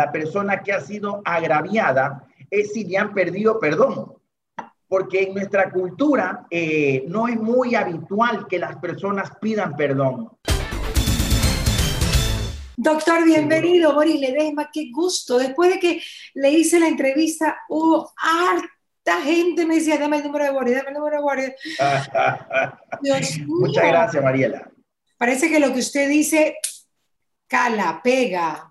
la persona que ha sido agraviada es si le han perdido perdón. Porque en nuestra cultura eh, no es muy habitual que las personas pidan perdón. Doctor, bienvenido, Boris Ledesma, qué gusto. Después de que le hice la entrevista, hubo harta gente me decía, dame el número de Boris, dame el número de Boris. Muchas gracias, Mariela. Parece que lo que usted dice cala, pega,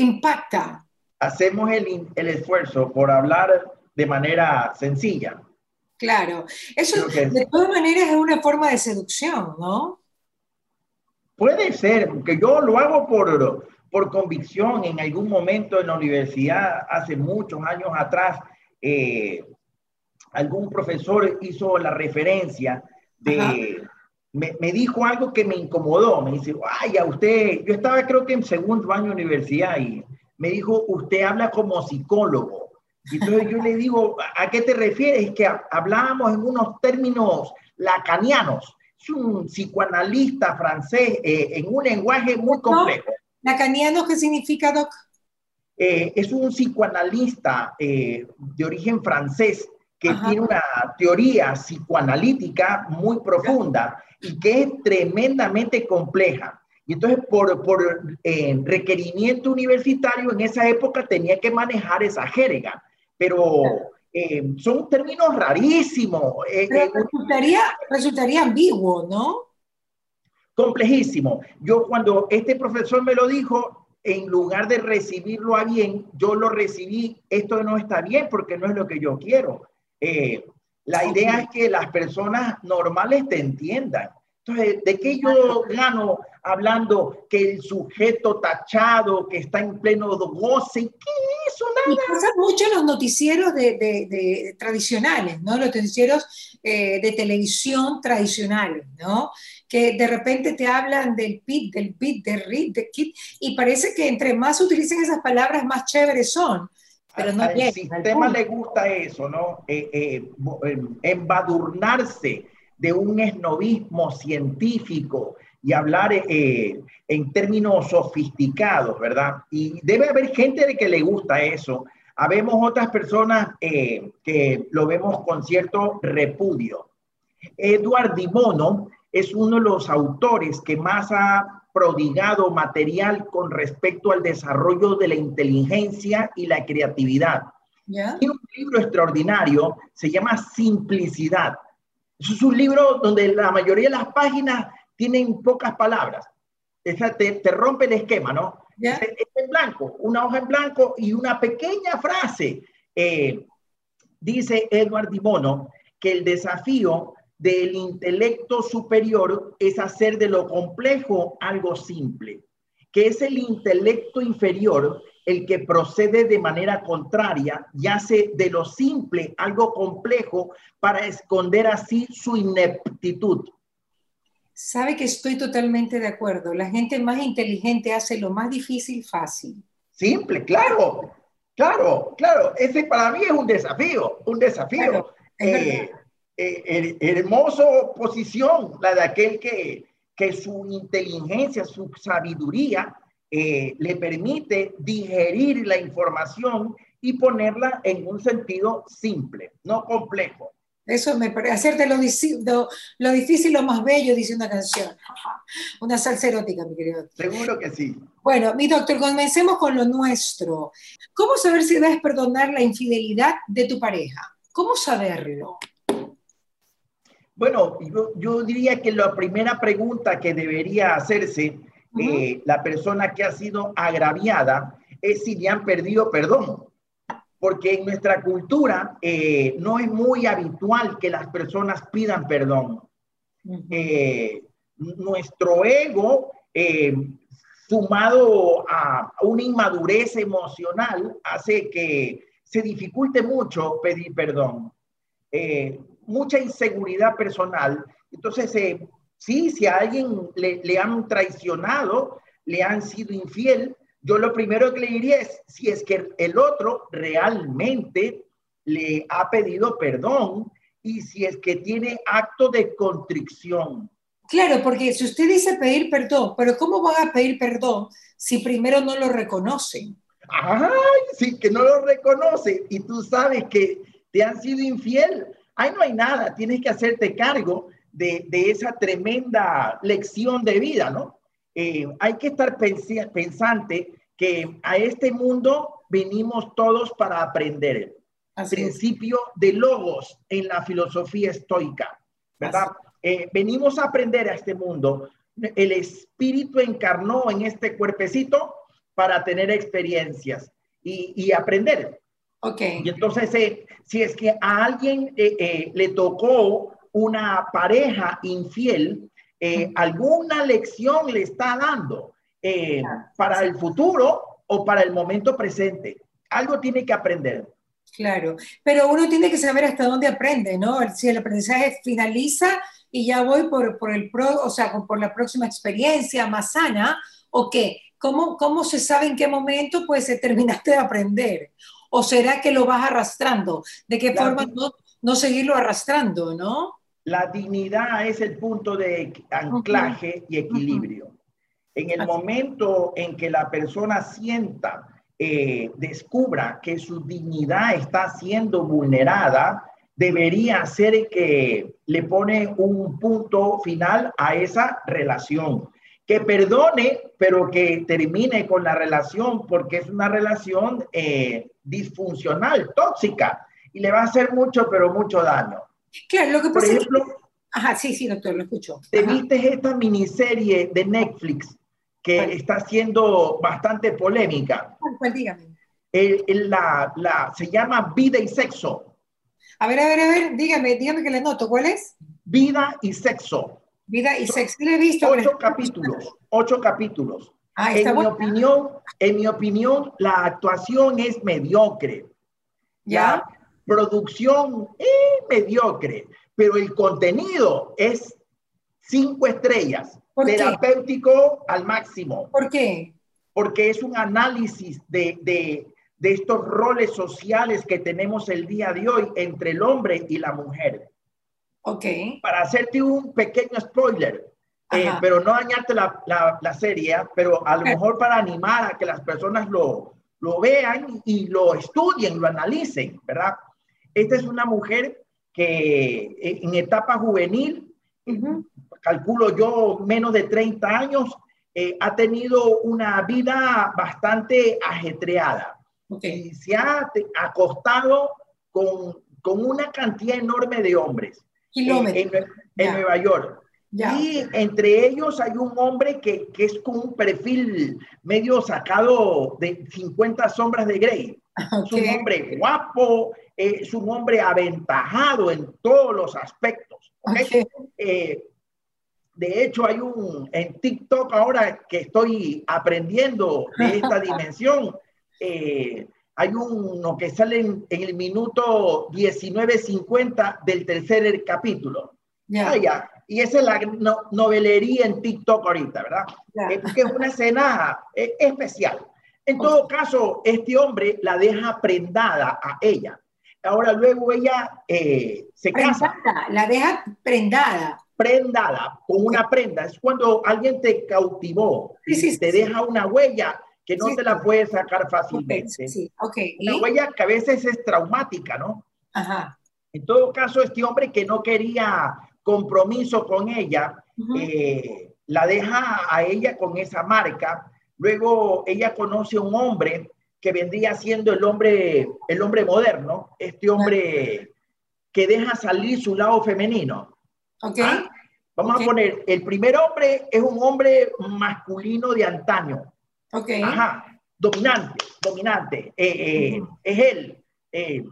impacta. Hacemos el, el esfuerzo por hablar de manera sencilla. Claro, eso de todas maneras es una forma de seducción, ¿no? Puede ser, que yo lo hago por, por convicción. En algún momento en la universidad, hace muchos años atrás, eh, algún profesor hizo la referencia de, me, me, dijo algo que me incomodó. Me dice, ay, a usted, yo estaba creo que en segundo año de universidad y me dijo, usted habla como psicólogo. Y entonces yo le digo, ¿a qué te refieres? Es que hablábamos en unos términos lacanianos es un psicoanalista francés eh, en un lenguaje muy complejo. ¿Lacaniano qué significa, Doc? Eh, es un psicoanalista eh, de origen francés que tiene una teoría psicoanalítica muy profunda y que es tremendamente compleja. Y entonces, por, por requerimiento universitario, en esa época tenía que manejar esa jerga. Pero eh, son términos rarísimos. Eh, eh, resultaría, resultaría ambiguo, ¿no? Complejísimo. Yo cuando este profesor me lo dijo, en lugar de recibirlo a bien, yo lo recibí, esto no está bien porque no es lo que yo quiero. la idea es que las personas normales te entiendan. Entonces, ¿de qué yo gano hablando que el sujeto tachado, que está en pleno goce, ¿qué es eso? Nada. Y pasa mucho los noticieros de, tradicionales, ¿no? Los noticieros eh, de televisión tradicionales, ¿no? Que de repente te hablan del pit, del beat, del rit, del kit, y parece que entre más utilicen esas palabras, más chéveres son. Pero no Al sistema le gusta eso, ¿no? Eh, eh, embadurnarse de un esnovismo científico y hablar eh, en términos sofisticados, ¿verdad? Y debe haber gente de que le gusta eso. Habemos otras personas eh, que lo vemos con cierto repudio. Edward Dimono es uno de los autores que más ha prodigado material con respecto al desarrollo de la inteligencia y la creatividad. Tiene un libro extraordinario, se llama Simplicidad es un libro donde la mayoría de las páginas tienen pocas palabras. te, te rompe el esquema, ¿no? Es, en blanco, una hoja en blanco y una pequeña frase. Eh, dice Edward Dimono que el desafío del intelecto superior es hacer de lo complejo algo simple, que es el intelecto inferior el que procede de manera contraria y hace de lo simple algo complejo para esconder así su ineptitud. Sabe que estoy totalmente de acuerdo. La gente más inteligente hace lo más difícil fácil. Simple, claro, claro, claro. Ese para mí es un desafío, un desafío. Eh, eh, hermoso posición, la de aquel que, que su inteligencia, su sabiduría eh, le permite digerir la información y ponerla en un sentido simple, no complejo. Eso me parece, hacerte lo, lo, difícil, lo más bello, dice una canción. Una salsa erótica, mi querido. Seguro que sí. Bueno, mi doctor, comencemos con lo nuestro. ¿Cómo saber si debes perdonar la infidelidad de tu pareja? ¿Cómo saberlo? Bueno, yo, yo diría que la primera pregunta que debería hacerse eh, la persona que ha sido agraviada es si le han perdido perdón. Porque en nuestra cultura eh, no es muy habitual que las personas pidan perdón. Eh, nuestro ego, sumado a una inmadurez emocional, hace que se dificulte mucho pedir perdón. mucha inseguridad personal. Entonces, Sí, si a alguien le, han traicionado, le han sido infiel, yo lo primero que le diría es si es que el otro realmente le ha pedido perdón y si es que tiene acto de contrición. Claro, porque si usted dice pedir perdón, pero ¿cómo van a pedir perdón si primero no lo reconocen? Ay, sí, que no lo reconoce y tú sabes que te han sido infiel. Ay, no hay nada, tienes que hacerte cargo de, esa tremenda lección de vida, ¿no? Eh, hay que estar pensante que a este mundo venimos todos para aprender. Principio de logos en la filosofía estoica, ¿verdad? Eh, venimos a aprender a este mundo. El espíritu encarnó en este cuerpecito para tener experiencias y, aprender. Ok. Y entonces, eh, si es que a alguien eh, le tocó una pareja infiel, alguna lección le está dando para el futuro o para el momento presente. Algo tiene que aprender. Claro, pero uno tiene que saber hasta dónde aprende, ¿no? Si el aprendizaje finaliza y ya voy por, por el pro, o sea, por la próxima experiencia más sana, ¿o qué? ¿Cómo, ¿Cómo se sabe en qué momento pues terminaste de aprender? ¿O será que lo vas arrastrando? ¿De qué forma no, no seguirlo arrastrando, no? La dignidad es el punto de anclaje y equilibrio. En el momento en que la persona sienta eh, descubra que su dignidad está siendo vulnerada, debería ser que le pone un punto final a esa relación. Que perdone, pero que termine con la relación porque es una relación eh, disfuncional, tóxica, y le va a hacer mucho, pero mucho daño. Claro, lo que Por ejemplo, Ajá, sí, sí, doctor, lo escucho. ¿Te viste esta miniserie de Netflix que está siendo bastante polémica. ¿Cuál, dígame? la, la, se llama Vida y Sexo. A ver, a ver, a ver, dígame, dígame que le noto. ¿Cuál es? Vida y Sexo. Vida y Sexo. Le he visto. Ocho capítulos, ocho capítulos. Ah, en, mi opinión, en mi opinión, la actuación es mediocre. ¿Ya? La producción es mediocre, pero el contenido es cinco estrellas terapéutico al máximo. ¿Por qué? Porque es un análisis de, de, de, estos roles sociales que tenemos el día de hoy entre el hombre y la mujer. Ok. Para hacerte un pequeño spoiler, eh, pero no dañarte la, la, la, serie, ¿ah? pero a lo mejor para animar a que las personas lo, lo vean y lo estudien, lo analicen, ¿verdad? Esta es una mujer que eh, en etapa juvenil calculo yo, menos de 30 años, eh, ha tenido una vida bastante ajetreada. Y se ha acostado con, con, una cantidad enorme de hombres en, en, Nueva York. Y entre ellos hay un hombre que, que, es con un perfil medio sacado de 50 sombras de Grey. Es un hombre guapo, es un hombre aventajado en todos los aspectos. ¿okay? Eh, de hecho, hay un en TikTok ahora que estoy aprendiendo de esta dimensión. Eh, hay uno que sale en, el minuto 19.50 del tercer capítulo. Ah, ya. Y esa es la novelería en TikTok ahorita, ¿verdad? Que es una escena eh, especial. En todo caso, este hombre la deja prendada a ella. Ahora luego ella eh, se casa. La deja prendada prendada con una prenda. Es cuando alguien te cautivó, te deja una huella que no te la puedes sacar fácilmente. Okay, Una huella que a veces es traumática, ¿no? Ajá. En todo caso, este hombre que no quería compromiso con ella, eh, la deja a ella con esa marca. Luego ella conoce a un hombre que vendría siendo el hombre, el hombre moderno, este hombre que deja salir su lado femenino. Okay. ¿Ah? Vamos a poner, el primer hombre es un hombre masculino de antaño. Ok. Ajá, dominante, dominante. Eh, eh, es él, eh,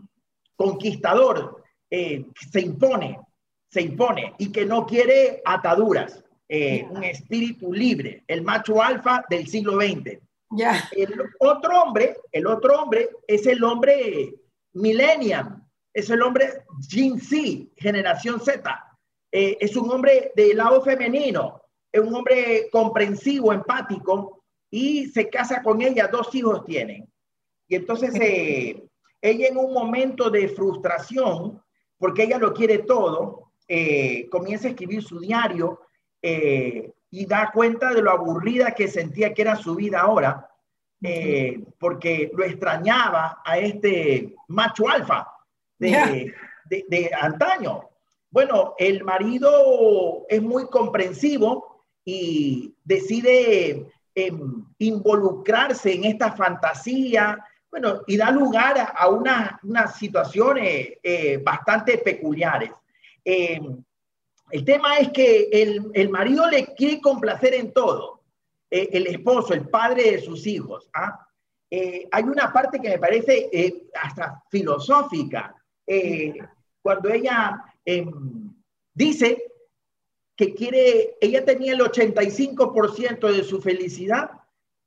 conquistador, se impone, se impone y que no quiere ataduras. Un espíritu libre, el macho alfa del siglo XX. Ya. El otro hombre, el otro hombre es el hombre millennium, es el hombre Gen Z, generación Z eh, es un hombre del lado femenino, es un hombre comprensivo, empático, y se casa con ella, dos hijos tienen. Y entonces eh, ella en un momento de frustración, porque ella lo quiere todo, eh, comienza a escribir su diario y da cuenta de lo aburrida que sentía que era su vida ahora. eh, porque lo extrañaba a este macho alfa de, de, antaño. Bueno, el marido es muy comprensivo y decide em, involucrarse en esta fantasía, bueno, y da lugar a, unas situaciones eh, bastante peculiares. Em, el tema es que el, el, marido le quiere complacer en todo, eh, el esposo, el padre de sus hijos. ¿ah? Eh, hay una parte que me parece hasta filosófica, cuando ella em, dice que quiere, ella tenía el 85% de su felicidad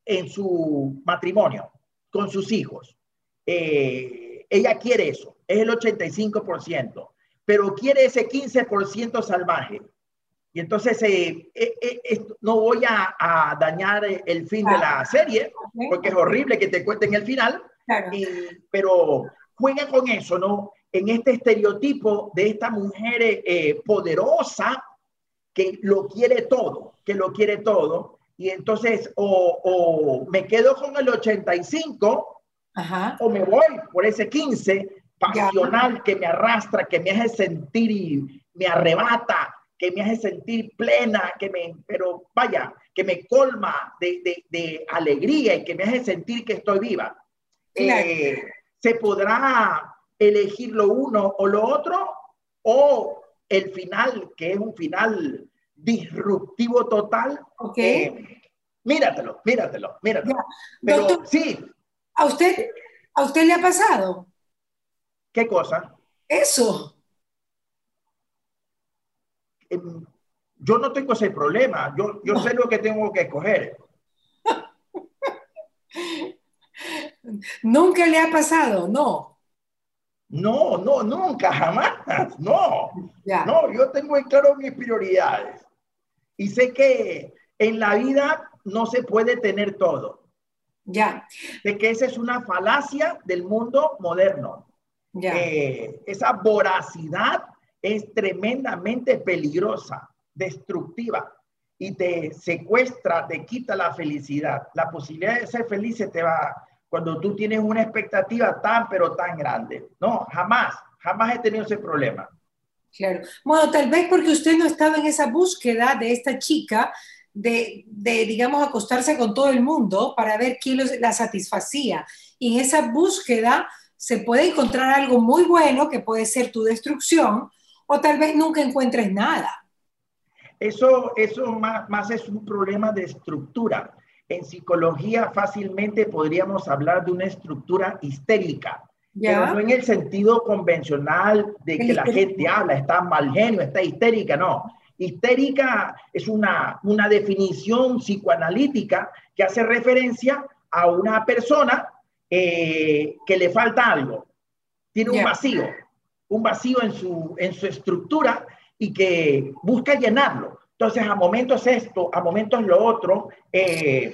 en su matrimonio con sus hijos. Eh, ella quiere eso, es el 85%, pero quiere ese 15% salvaje. Y entonces eh, eh, no voy a, dañar el fin de la serie, porque es horrible que te cuenten el final, pero juega con eso, ¿no? En este estereotipo de esta mujer poderosa que lo quiere todo, que lo quiere todo, y entonces o, me quedo con el 85 o me voy por ese 15 pasional que me arrastra, que me hace sentir y me arrebata, que me hace sentir plena, que me, pero vaya, que me colma de, alegría y que me hace sentir que estoy viva. Eh, se podrá elegir lo uno o lo otro o el final, que es un final disruptivo total. Ok. Eh, míratelo, míratelo, míratelo. Pero sí. ¿A usted, ¿A usted le ha pasado? ¿Qué cosa? Eso. Em, yo no tengo ese problema. Yo, yo sé lo que tengo que escoger. Nunca le ha pasado, no. No, no, nunca, jamás. No. No, yo tengo en claro mis prioridades. Y sé que en la vida no se puede tener todo. Ya. De que esa es una falacia del mundo moderno. Eh, esa voracidad es tremendamente peligrosa, destructiva y te secuestra, te quita la felicidad. La posibilidad de ser feliz se te va cuando tú tienes una expectativa tan, pero tan grande. No, jamás, jamás he tenido ese problema. Claro. Bueno, tal vez porque usted no estaba en esa búsqueda de esta chica de, digamos, acostarse con todo el mundo para ver quién la satisfacía. Y en esa búsqueda se puede encontrar algo muy bueno que puede ser tu destrucción o tal vez nunca encuentres nada. Eso, eso más, más es un problema de estructura. En psicología fácilmente podríamos hablar de una estructura histérica pero no en el sentido convencional de que la gente habla, está mal genio, está histérica, no. Histérica es una, una definición psicoanalítica que hace referencia a una persona eh, que le falta algo, tiene un vacío, un vacío en su, en su estructura y que busca llenarlo. Entonces, a momentos esto, a momentos lo otro, eh,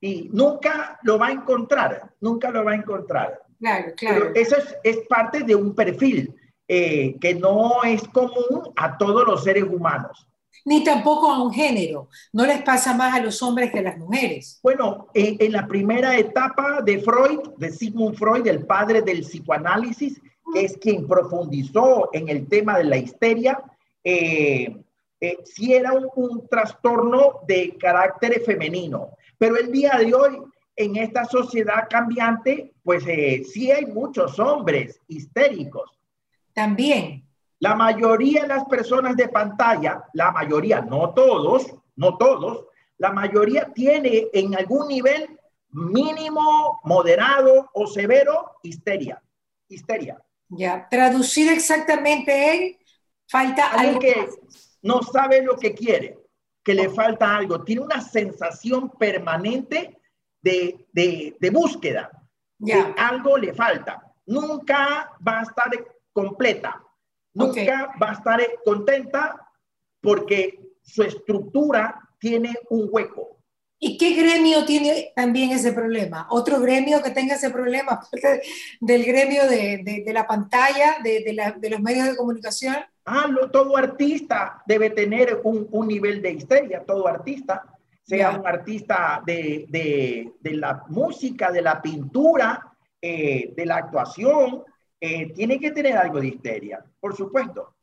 y nunca lo va a encontrar, nunca lo va a encontrar. Claro, claro. eso es, parte de un perfil eh, que no es común a todos los seres humanos. Ni tampoco a un género. No les pasa más a los hombres que a las mujeres. Bueno, en la primera etapa de Freud, de Sigmund Freud, el padre del psicoanálisis, que es quien profundizó en el tema de la histeria, eh, eh sí era un, un, trastorno de carácter femenino. Pero el día de hoy en esta sociedad cambiante, pues eh, sí hay muchos hombres histéricos. También. La mayoría de las personas de pantalla, la mayoría, no todos, no todos, la mayoría tiene en algún nivel mínimo, moderado o severo histeria. Histeria. Ya, traducir exactamente en falta algo que no sabe lo que quiere, que le falta algo, tiene una sensación permanente de, búsqueda. Ya. algo le falta. Nunca va a estar completa. Nunca va a estar contenta porque su estructura tiene un hueco. ¿Y qué gremio tiene también ese problema? ¿Otro gremio que tenga ese problema? ¿Del gremio de, la pantalla, de, los medios de comunicación? Ah, todo artista debe tener un, un nivel de histeria, todo artista sea un artista de, de, de, la música, de la pintura, eh, de la actuación, eh, tiene que tener algo de histeria, por supuesto.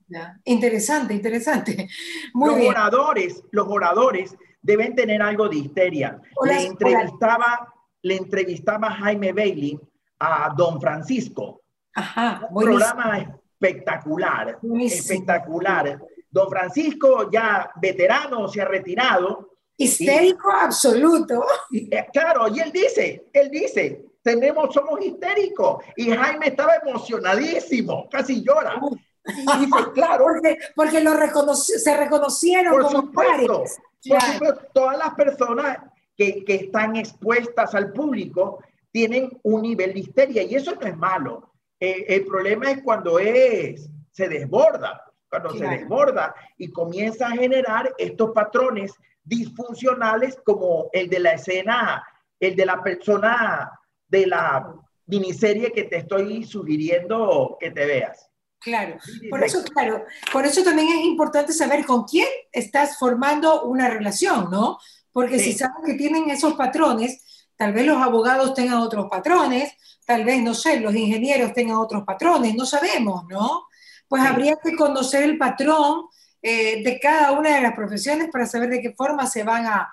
Interesante, interesante. los oradores, los oradores deben tener algo de histeria. le entrevistaba, le entrevistaba Jaime Bailey a Don Francisco. Ajá, un programa espectacular, espectacular. Don Francisco, ya veterano, se ha retirado. Histérico absoluto. Eh, claro, y él dice, él dice, tenemos, somos histéricos. Y Jaime estaba emocionadísimo, casi llora. Y dice, claro. Porque, porque lo se reconocieron por como supuesto, Por supuesto, todas las personas que, que están expuestas al público tienen un nivel de histeria y eso no es malo. Eh, el problema es cuando es, se desborda, cuando se desborda y comienza a generar estos patrones disfuncionales como el de la escena, el de la persona de la miniserie que te estoy sugiriendo que te veas. Claro, por eso, claro, por eso también es importante saber con quién estás formando una relación, ¿no? Porque si sabes que tienen esos patrones, tal vez los abogados tengan otros patrones, tal vez, no sé, los ingenieros tengan otros patrones, no sabemos, ¿no? Pues habría que conocer el patrón eh, de cada una de las profesiones para saber de qué forma se van a,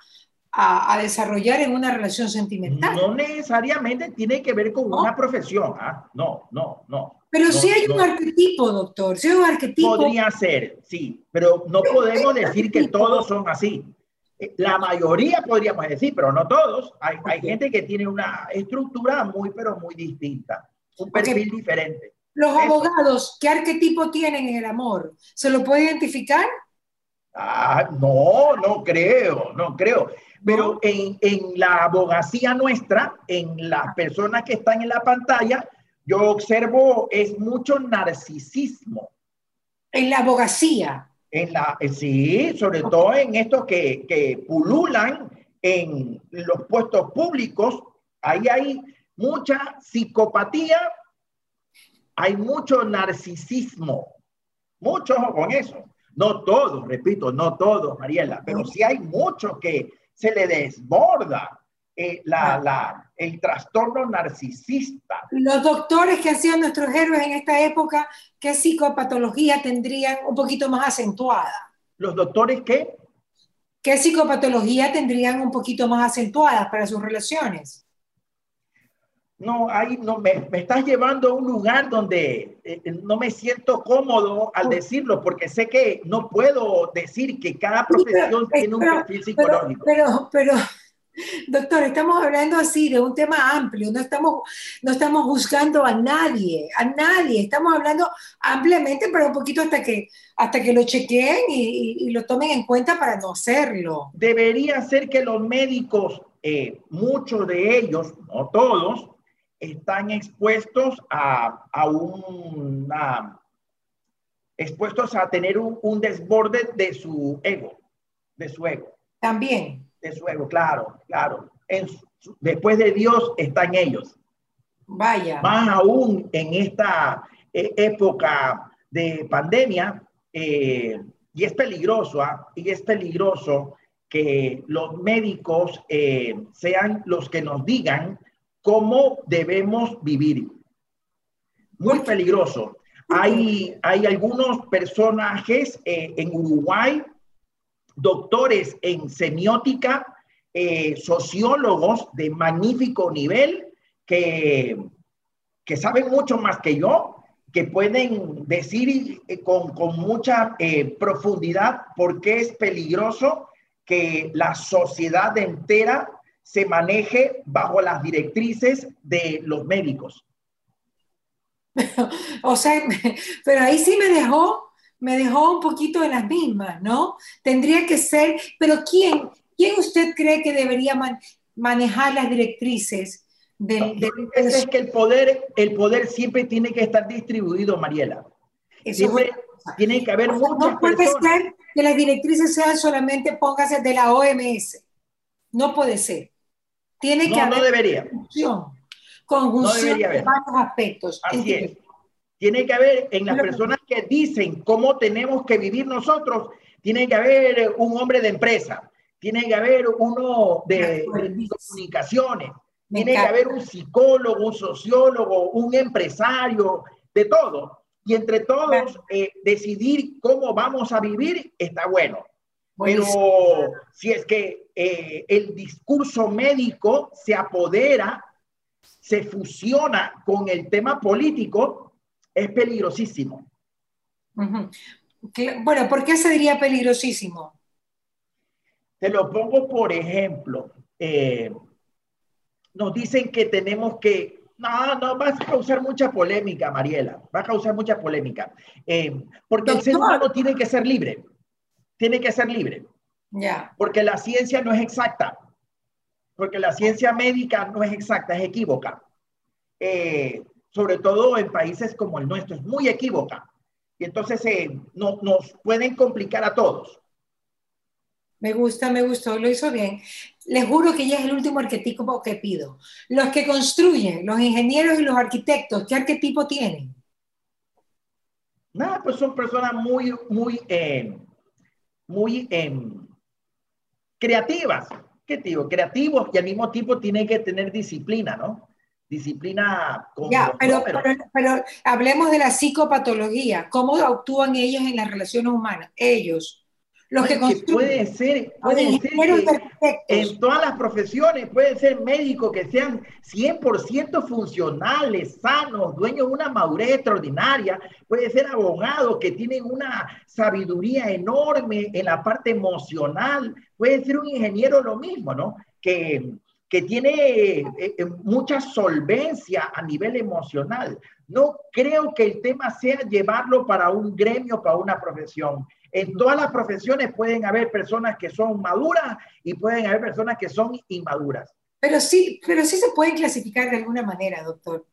a, desarrollar en una relación sentimental. No necesariamente tiene que ver con una profesión, ¿ah? No, no, no. Pero si hay un arquetipo, doctor, si hay un arquetipo. Podría ser, sí, pero no podemos decir que todos son así. Eh, la mayoría podríamos decir, pero no todos. Hay, hay gente que tiene una estructura muy, pero muy distinta, un perfil diferente. Los abogados, ¿qué arquetipo tienen en el amor? ¿Se lo puede identificar? Ah, no, no creo, no creo. Pero en, en, la abogacía nuestra, en las personas que están en la pantalla, yo observo es mucho narcisismo. En la abogacía. En la, eh, sí, sobre todo en estos que, que pululan en los puestos públicos, ahí hay mucha psicopatía, hay mucho narcisismo, mucho con eso. No todos, repito, no todos, Mariela, pero sí hay muchos que se le desborda eh, la, la, el trastorno narcisista. Los doctores que sido nuestros héroes en esta época, ¿qué psicopatología tendrían un poquito más acentuada? ¿Los doctores qué? ¿Qué psicopatología tendrían un poquito más acentuadas para sus relaciones? No, ahí no me, me, estás llevando a un lugar donde eh, eh, no me siento cómodo al decirlo, porque sé que no puedo decir que cada profesión tiene un perfil psicológico. Pero, pero, doctor, estamos hablando así de un tema amplio, no estamos, no estamos juzgando a nadie, a nadie, estamos hablando ampliamente, pero un poquito hasta que, hasta que lo chequeen y, y, lo tomen en cuenta para no hacerlo. Debería ser que los médicos, eh, muchos de ellos, no todos, están expuestos a, a una, expuestos a tener un, un, desborde de su ego, de su ego. También. De su ego, claro, claro. En después de Dios están ellos. Vaya. Más aún en esta eh, época de pandemia, eh, y es peligroso, ¿ah? y es peligroso que los médicos eh, sean los que nos digan cómo debemos vivir. Muy peligroso. Hay, hay algunos personajes eh, en Uruguay, doctores en semiótica, eh, sociólogos de magnífico nivel, que, que saben mucho más que yo, que pueden decir eh, con, con, mucha profundidad por qué es peligroso que la sociedad entera se maneje bajo las directrices de los médicos. o sea, pero ahí sí me dejó, me dejó un poquito en las mismas, ¿no? Tendría que ser, pero ¿quién, quién usted cree que debería manejar las directrices? Del, es que el poder, el poder siempre tiene que estar distribuido, Mariela. siempre tiene que haber muchas No puede ser que las directrices sean solamente, póngase, de la OMS. No puede ser. Tiene que haber no debería. conjunción, conjunción de varios aspectos. Así es. Tiene que haber en las personas que dicen cómo tenemos que vivir nosotros, tiene que haber un hombre de empresa, tiene que haber uno de, comunicaciones, tiene que haber un psicólogo, un sociólogo, un empresario, de todo. Y entre todos eh, decidir cómo vamos a vivir está bueno. Pero si es que eh, el discurso médico se apodera, se fusiona con el tema político, es peligrosísimo. Bueno, ¿por qué se diría peligrosísimo? Te lo pongo por ejemplo. Eh, nos dicen que tenemos que... No, no, va a causar mucha polémica, Mariela. Va a causar mucha polémica. Eh, porque el ser humano tiene que ser libre. Tiene que ser libre. Ya. Porque la ciencia no es exacta. Porque la ciencia médica no es exacta, es equívoca. Eh, sobre todo en países como el nuestro, es muy equívoca. Y entonces eh, no, nos pueden complicar a todos. Me gusta, me gustó, lo hizo bien. Les juro que ya es el último arquetipo que pido. Los que construyen, los ingenieros y los arquitectos, ¿qué arquetipo tienen? Nada, pues son personas muy, muy, eh, muy em, creativas. ¿Qué digo? Creativos y al mismo tiempo tienen que tener disciplina, ¿no? disciplina. ya, pero, pero, hablemos de la psicopatología. ¿Cómo actúan ellos en las relaciones humanas? Ellos. Los que, puede ser, puede ser que en todas las profesiones, puede ser médicos que sean 100% funcionales, sanos, dueños de una madurez extraordinaria, puede ser abogados que tienen una sabiduría enorme en la parte emocional, puede ser un ingeniero lo mismo, ¿no? Que, que tiene eh, eh, mucha solvencia a nivel emocional. No creo que el tema sea llevarlo para un gremio, para una profesión. En todas las profesiones pueden haber personas que son maduras y pueden haber personas que son inmaduras. Pero sí, pero sí se pueden clasificar de alguna manera, doctor.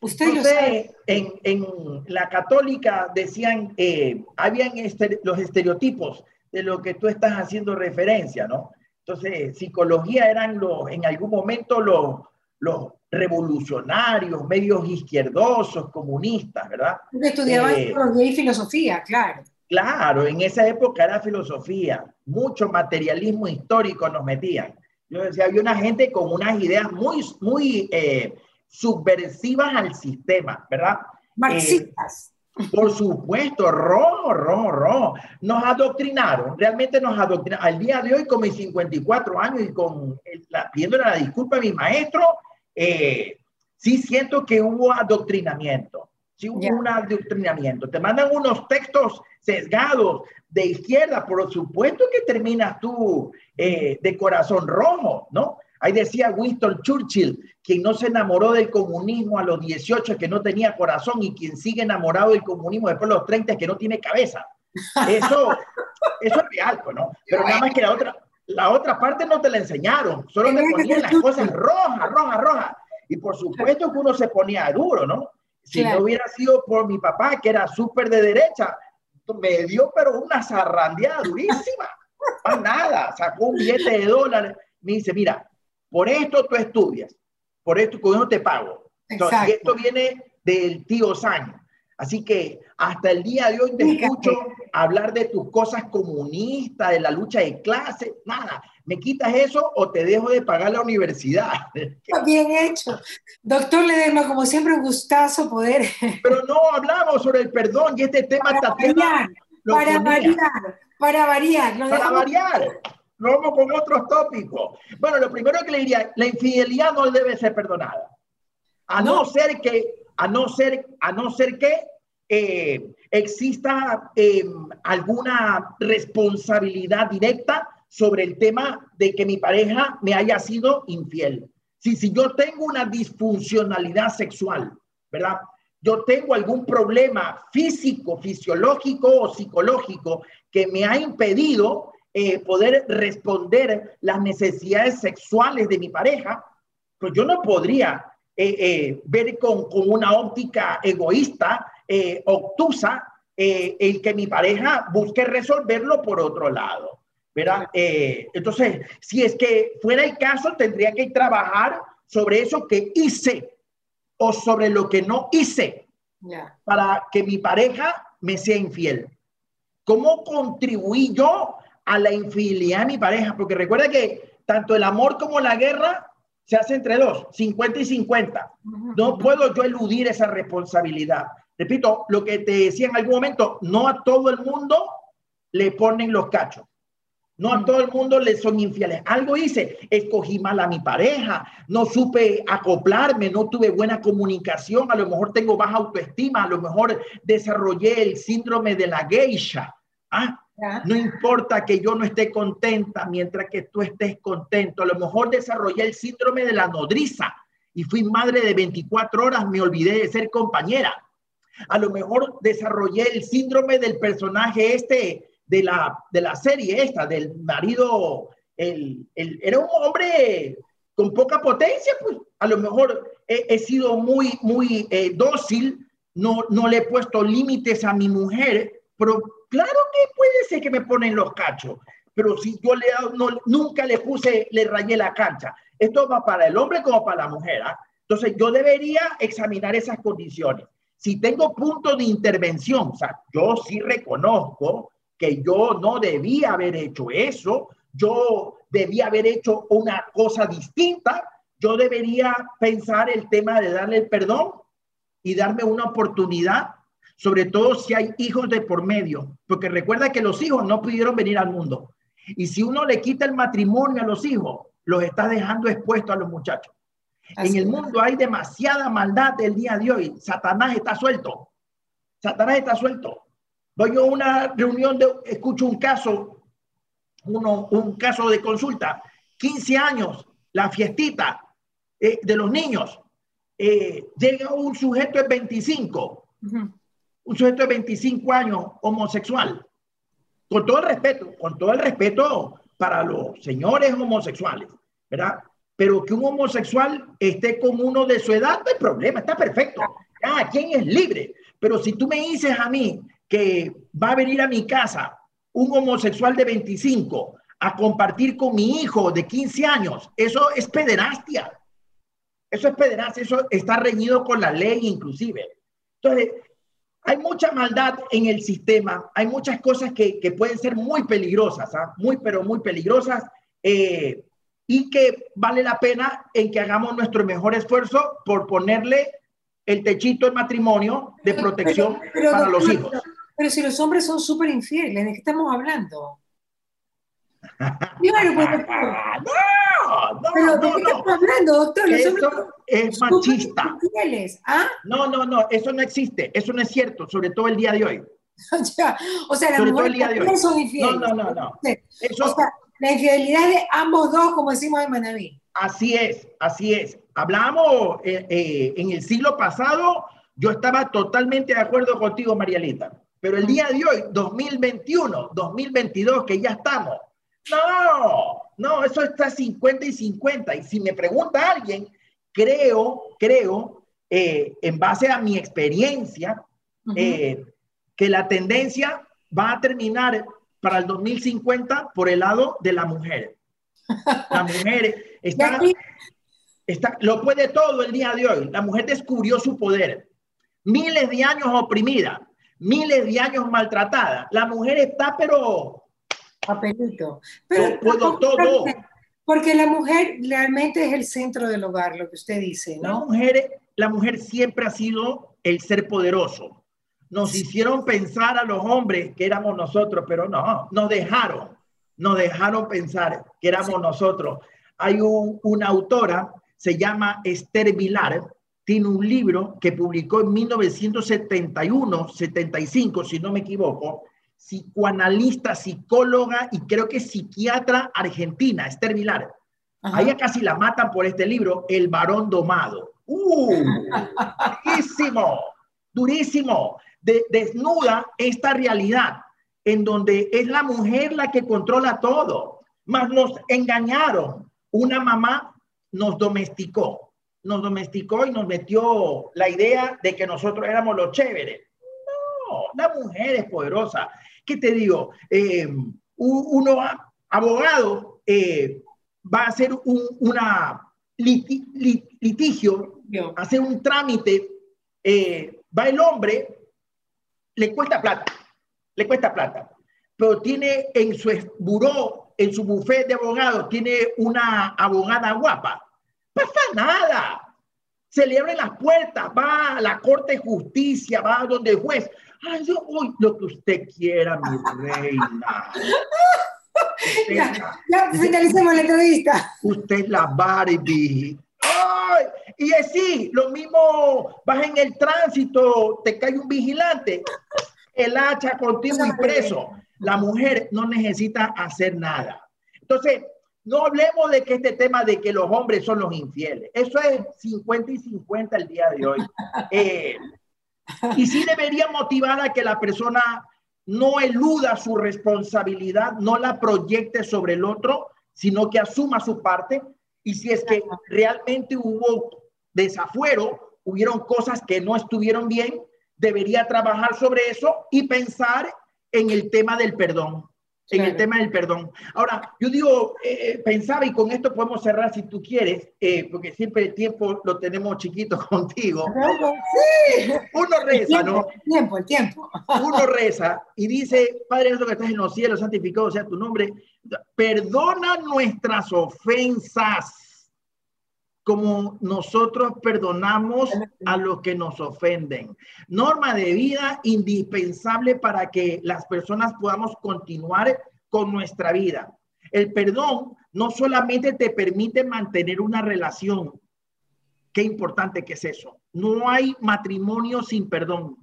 Usted lo sabe. En, en, la católica decían, eh, habían este, los estereotipos de lo que tú estás haciendo referencia, ¿no? Entonces, psicología eran los, en algún momento los, los revolucionarios, medios izquierdosos, comunistas, ¿verdad? Estudiaban eh, psicología y filosofía, claro. Claro, en esa época era filosofía, mucho materialismo histórico nos metían. Yo decía, había una gente con unas ideas muy, muy eh, subversivas al sistema, ¿verdad? Marxistas. Por supuesto, rojo, rojo, rojo. Nos adoctrinaron, realmente nos adoctrinaron. Al día de hoy, con mis 54 años y con la, pidiéndole la disculpa a mi maestro, eh, sí siento que hubo adoctrinamiento. Sí hubo un adoctrinamiento. Te mandan unos textos sesgados de izquierda, por supuesto que terminas tú eh, de corazón rojo, ¿no? Ahí decía Winston Churchill, quien no se enamoró del comunismo a los 18 que no tenía corazón y quien sigue enamorado del comunismo después de los 30 es que no tiene cabeza. Eso, eso es real, pues, ¿no? Pero nada más que la otra, la otra parte no te la enseñaron, solo te ponían las cosas rojas, rojas, rojas. Y por supuesto que uno se ponía duro, ¿no? Si no hubiera sido por mi papá, que era súper de derecha, me dio pero una zarrandeada durísima. Más nada, sacó un billete de dólares. Me dice, mira, por esto tú estudias, por esto con eso te pago. Entonces, y esto viene del tío San. Así que hasta el día de hoy te escucho hablar de tus cosas comunistas, de la lucha de clase, nada. ¿Me quitas eso o te dejo de pagar la universidad? Bien hecho. Doctor Ledesma, como siempre, un gustazo poder. Pero no hablamos sobre el perdón y este tema para variar, para variar, para variar, para variar vamos con otros tópicos. Bueno, lo primero que le diría, la infidelidad no debe ser perdonada. A no, ser que, a no ser, a no ser que eh, exista em, alguna responsabilidad directa sobre el tema de que mi pareja me haya sido infiel. Si, si yo tengo una disfuncionalidad sexual, ¿verdad? Yo tengo algún problema físico, fisiológico o psicológico que me ha impedido eh, poder responder las necesidades sexuales de mi pareja, pues yo no podría eh, eh, ver con, con, una óptica egoísta, obtusa, el que mi pareja busque resolverlo por otro lado. ¿verdad? entonces, si es que fuera el caso, tendría que trabajar sobre eso que hice o sobre lo que no hice para que mi pareja me sea infiel. ¿Cómo contribuí yo a la infidelidad de mi pareja, porque recuerda que tanto el amor como la guerra se hace entre dos, 50 y 50. No puedo yo eludir esa responsabilidad. Repito, lo que te decía en algún momento, no a todo el mundo le ponen los cachos. No a todo el mundo le son infieles. Algo hice, escogí mal a mi pareja, no supe acoplarme, no tuve buena comunicación, a lo mejor tengo baja autoestima, a lo mejor desarrollé el síndrome de la geisha. ¿Ah? No importa que yo no esté contenta mientras que tú estés contento. A lo mejor desarrollé el síndrome de la nodriza y fui madre de 24 horas, me olvidé de ser compañera. A lo mejor desarrollé el síndrome del personaje este de la, de la serie esta, del marido, el, el, era un hombre con poca potencia, pues a lo mejor he, sido muy, muy eh, dócil, no, no le he puesto límites a mi mujer, pero claro que puede ser que me ponen los cachos, pero si yo le no, nunca le puse, le rayé la cancha. Esto va para el hombre como para la mujer. ¿ah? Entonces yo debería examinar esas condiciones. Si tengo punto de intervención, o sea, yo sí reconozco que yo no debía haber hecho eso, yo debía haber hecho una cosa distinta, yo debería pensar el tema de darle el perdón y darme una oportunidad, sobre todo si hay hijos de por medio, porque recuerda que los hijos no pudieron venir al mundo. Y si uno le quita el matrimonio a los hijos, los está dejando expuestos a los muchachos. en el mundo hay demasiada maldad el día de hoy. Satanás está suelto. Satanás está suelto. Voy a una reunión, de, escucho un caso, uno, un caso de consulta, 15 años, la fiestita eh, de los niños. Eh, llega un sujeto de 25, un sujeto de 25 años homosexual, con todo el respeto, con todo el respeto para los señores homosexuales, ¿verdad? Pero que un homosexual esté con uno de su edad, no hay problema, está perfecto. Cada quien es libre. Pero si tú me dices a mí que va a venir a mi casa un homosexual de 25 a compartir con mi hijo de 15 años, eso es pederastia. Eso es pederastia, eso está reñido con la ley inclusive. Entonces, hay mucha maldad en el sistema, hay muchas cosas que, que pueden ser muy peligrosas, ¿ah? muy, pero muy peligrosas, eh, y que vale la pena en que hagamos nuestro mejor esfuerzo por ponerle el techito del matrimonio de protección para los hijos. Pero si los hombres son súper infieles, ¿de qué estamos hablando? Claro, pues, no, no, pero ¿de qué estamos hablando, doctor? Los eso es machista. Infieles, ¿ah? No, no, no, eso no existe, eso no es cierto, sobre todo el día de hoy. o sea, las mujeres también son infieles. No, no, no, no. Eso... O sea, la infidelidad de ambos dos, como decimos en Manaví. Así es, así es. Hablamos eh, eh, en el siglo pasado, yo estaba totalmente de acuerdo contigo, Marialita. Pero el día de hoy, 2021, 2022, que ya estamos, no, no, eso está 50 y 50. Y si me pregunta alguien, creo, creo, eh, en base a mi experiencia, eh, que la tendencia va a terminar para el 2050 por el lado de la mujer. La mujer está, está, lo puede todo el día de hoy. La mujer descubrió su poder. Miles de años oprimida, miles de años maltratada. La mujer está, pero... Papelito. Pero puedo todo. Porque la mujer realmente es el centro del hogar, lo que usted dice, ¿no? La mujer, la mujer siempre ha sido el ser poderoso. Nos hicieron pensar a los hombres que éramos nosotros, pero no, nos dejaron, nos dejaron pensar que éramos nosotros. Hay una autora, se llama Esther Vilar, tiene un libro que publicó en 1971, 75, si no me equivoco, psicoanalista, psicóloga y creo que psiquiatra argentina, Esther Vilar. Ahí casi la matan por este libro, El varón domado. ¡Uh! durísimo, durísimo. desnuda esta realidad en donde es la mujer la que controla todo. Mas nos engañaron. Una mamá nos domesticó nos domesticó y nos metió la idea de que nosotros éramos los chéveres. No, la mujer es poderosa. ¿Qué te digo? Eh, uno abogado eh, va a hacer un una litigio, hacer un trámite, eh, va el hombre, le cuesta plata, le cuesta plata. pero tiene en su buró, en su buffet de abogados, tiene una abogada guapa. Pasa nada. Se le abren las puertas, va a la Corte de Justicia, va donde el juez. Ay, yo, lo que usted quiera, mi reina. ya, ya finalicemos la entrevista. Usted es la Barbie. ¡Ay! Y es sí, lo mismo, vas en el tránsito, te cae un vigilante, el hacha contigo y preso. La mujer no necesita hacer nada. Entonces, no hablemos de que este tema de que los hombres son los infieles. Eso es 50 y 50 el día de hoy. Eh, y sí debería motivar a que la persona no eluda su responsabilidad, no la proyecte sobre el otro, sino que asuma su parte. Y si es que realmente hubo desafuero, hubieron cosas que no estuvieron bien, debería trabajar sobre eso y pensar en el tema del perdón en el tema del perdón. Ahora, yo digo, eh, eh, pensaba y con esto podemos cerrar si tú quieres, eh, porque siempre el tiempo lo tenemos chiquito contigo. Sí. Uno reza, ¿no? El tiempo, el tiempo. Uno reza y dice, Padre nuestro que estás en los cielos, santificado sea tu nombre, perdona nuestras ofensas como nosotros perdonamos a los que nos ofenden. Norma de vida indispensable para que las personas podamos continuar con nuestra vida. El perdón no solamente te permite mantener una relación, qué importante que es eso. No hay matrimonio sin perdón.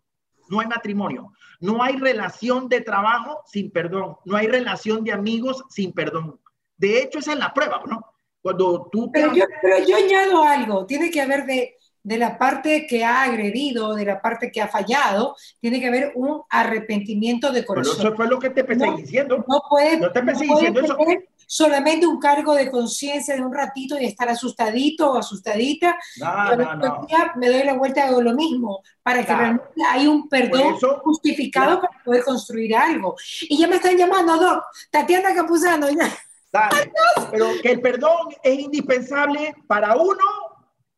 No hay matrimonio. No hay relación de trabajo sin perdón. No hay relación de amigos sin perdón. De hecho, esa es la prueba, ¿no? Cuando tú... Pero, yo, pero yo añado algo, tiene que haber de, de la parte que ha agredido, de la parte que ha fallado, tiene que haber un arrepentimiento de corazón. Pero eso fue lo que te empecé diciendo. No puede, no te empecé diciendo eso. Solamente un cargo de conciencia de un ratito y estar asustadito o asustadita. No, no, no. Me doy la vuelta y hago lo mismo, para que realmente hay un perdón justificado para poder construir algo. Y ya me están llamando, Doc, Tatiana Capuzano, ya. Dale. Pero que el perdón es indispensable para uno,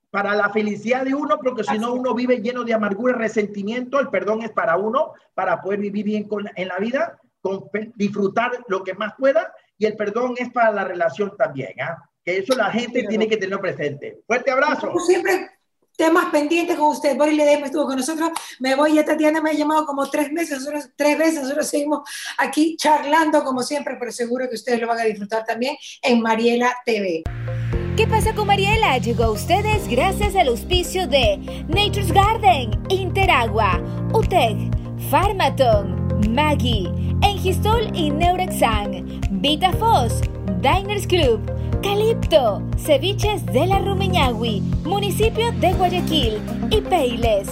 para la felicidad de uno, porque si no uno vive lleno de amargura y resentimiento. El perdón es para uno, para poder vivir bien con, en la vida, con, disfrutar lo que más pueda. Y el perdón es para la relación también. ¿ah? Que eso la gente tiene que tenerlo presente. Fuerte abrazo. Siempre temas pendientes con usted. Boris Ledesma estuvo con nosotros. Me voy, ya Tatiana me ha llamado como tres meses, nosotros, tres veces. Nosotros seguimos aquí charlando como siempre, pero seguro que ustedes lo van a disfrutar también en Mariela TV. ¿Qué pasa con Mariela? Llegó a ustedes gracias al auspicio de Nature's Garden, Interagua, UTEC, Pharmaton, Maggie, Engistol y Neurexan, VitaFos, Diners Club, Calipto, Ceviches de la Rumiñahui, municipio de Guayaquil y Peiles.